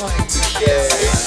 mind. Yeah.